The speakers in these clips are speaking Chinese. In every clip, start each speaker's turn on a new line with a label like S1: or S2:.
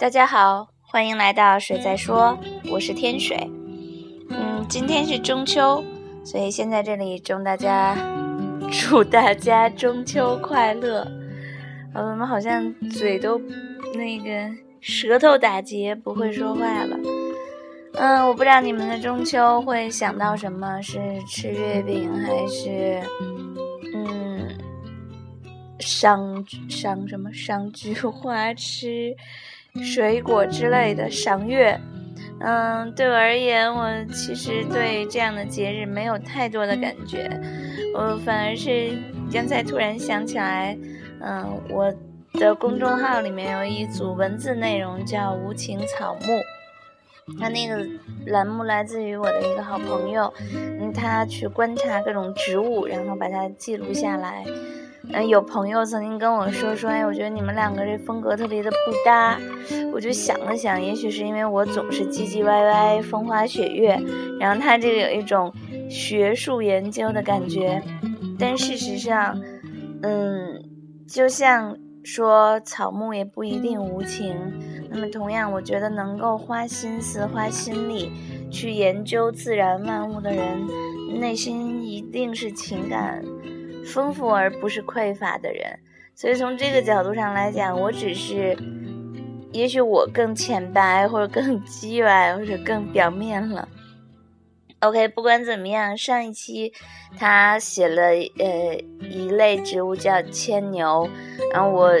S1: 大家好，欢迎来到水在说，我是天水。嗯，今天是中秋，所以先在这里祝大家 祝大家中秋快乐。我们好像嘴都那个舌头打结，不会说话了。嗯，我不知道你们的中秋会想到什么，是吃月饼还是嗯赏赏什么赏菊花吃？水果之类的赏月，嗯，对我而言，我其实对这样的节日没有太多的感觉，我反而是刚才突然想起来，嗯，我的公众号里面有一组文字内容叫“无情草木”，那那个栏目来自于我的一个好朋友，嗯，他去观察各种植物，然后把它记录下来。嗯，有朋友曾经跟我说说，哎，我觉得你们两个这风格特别的不搭。我就想了想，也许是因为我总是唧唧歪歪、风花雪月，然后他这个有一种学术研究的感觉。但事实上，嗯，就像说草木也不一定无情。那么同样，我觉得能够花心思、花心力去研究自然万物的人，内心一定是情感。丰富而不是匮乏的人，所以从这个角度上来讲，我只是，也许我更浅白，或者更 机歪，或者更表面了。OK，不管怎么样，上一期他写了呃一类植物叫牵牛，然后我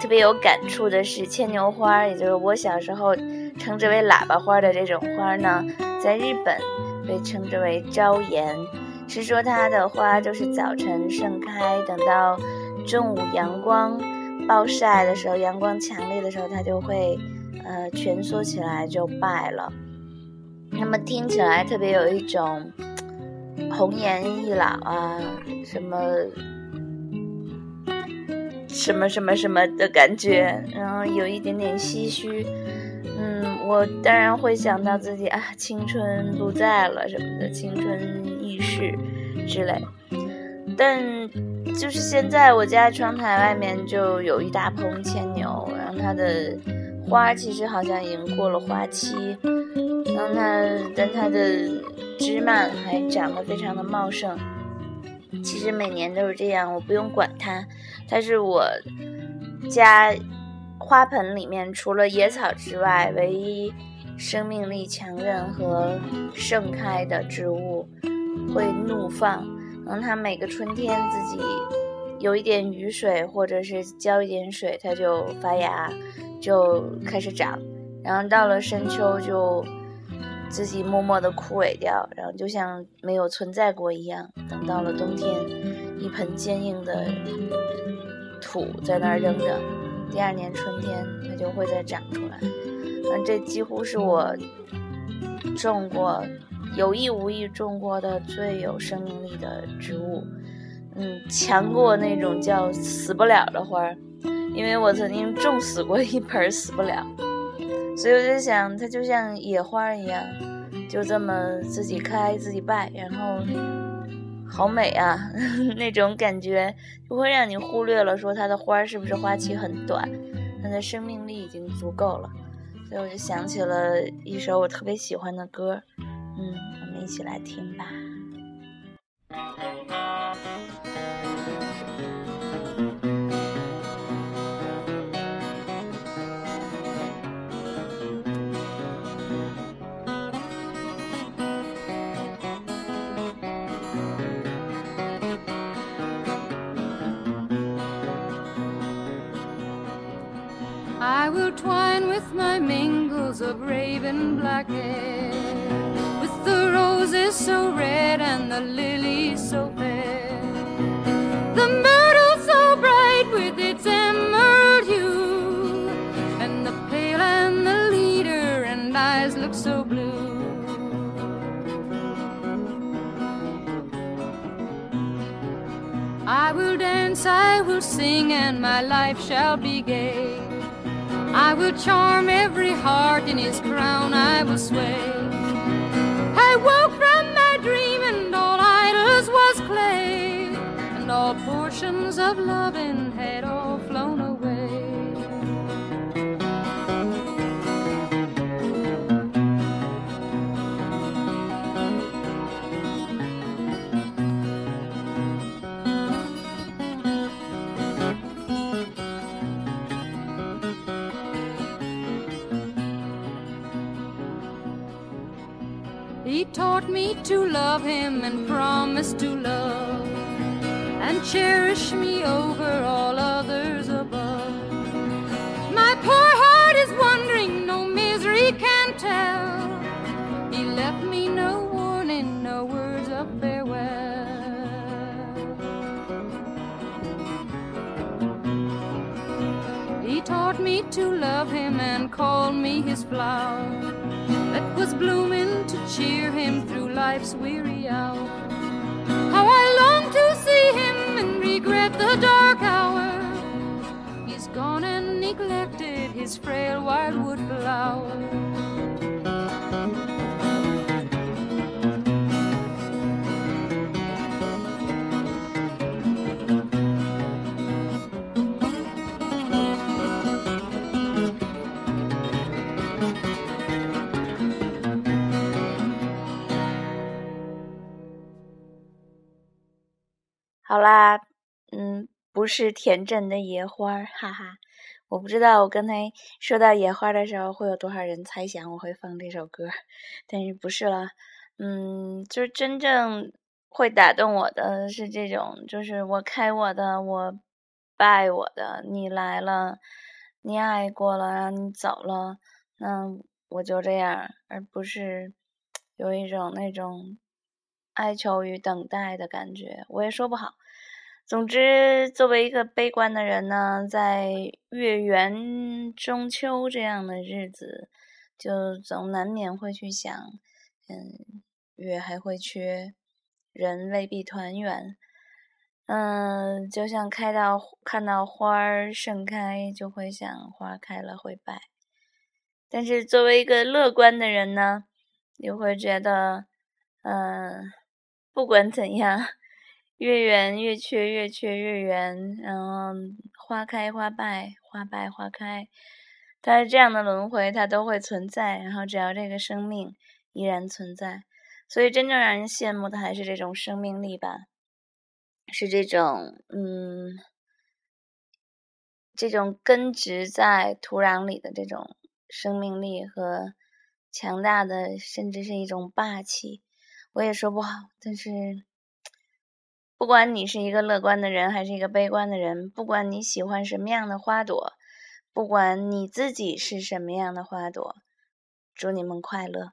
S1: 特别有感触的是牵牛花，也就是我小时候称之为喇叭花的这种花呢，在日本被称之为朝颜。是说它的花就是早晨盛开，等到中午阳光暴晒的时候，阳光强烈的时候，它就会呃蜷缩起来就败了。那么听起来特别有一种 红颜易老啊，什么什么什么什么的感觉，然后有一点点唏嘘。嗯，我当然会想到自己啊，青春不在了什么的，青春。易逝之类，但就是现在我家窗台外面就有一大棚牵牛，然后它的花其实好像已经过了花期，然后它但它的枝蔓还长得非常的茂盛。其实每年都是这样，我不用管它，它是我家花盆里面除了野草之外唯一生命力强韧和盛开的植物。会怒放，然后它每个春天自己有一点雨水，或者是浇一点水，它就发芽，就开始长，然后到了深秋就自己默默的枯萎掉，然后就像没有存在过一样。等到了冬天，一盆坚硬的土在那儿扔着，第二年春天它就会再长出来。嗯，这几乎是我种过。有意无意种过的最有生命力的植物，嗯，强过那种叫死不了的花儿，因为我曾经种死过一盆死不了，所以我就想，它就像野花一样，就这么自己开自己败，然后好美啊，那种感觉就会让你忽略了说它的花是不是花期很短，它的生命力已经足够了，所以我就想起了一首我特别喜欢的歌。嗯，我们一起来听吧。With my mingles of raven black hair. With the roses so red and the lilies so fair. The myrtle so bright with its emerald hue. And the pale and the leader and eyes look so blue. I will dance, I will sing, and my life shall be gay. I will charm every heart in his crown, I will sway. I woke from my dream and all idols was clay, and all portions of loving had all flown away.
S2: Taught me to love him and promise to love and cherish me over He taught me to love him and call me his flower that was blooming to cheer him through life's weary hour. How I long to see him and regret the dark hour. He's gone and neglected his frail wildwood flower.
S1: 好啦，嗯，不是田震的野花，哈哈，我不知道我刚才说到野花的时候会有多少人猜想我会放这首歌，但是不是了，嗯，就是真正会打动我的是这种，就是我开我的，我拜我的，你来了，你爱过了，然后你走了，那我就这样，而不是有一种那种。哀求与等待的感觉，我也说不好。总之，作为一个悲观的人呢，在月圆中秋这样的日子，就总难免会去想，嗯，月还会缺，人未必团圆。嗯，就像开到看到花儿盛开，就会想花开了会败。但是作为一个乐观的人呢，又会觉得，嗯。不管怎样，月圆月缺，月缺月圆，然后花开花败，花败花开，它是这样的轮回，它都会存在。然后只要这个生命依然存在，所以真正让人羡慕的还是这种生命力吧，是这种嗯，这种根植在土壤里的这种生命力和强大的，甚至是一种霸气。我也说不好，但是不管你是一个乐观的人还是一个悲观的人，不管你喜欢什么样的花朵，不管你自己是什么样的花朵，祝你们快乐。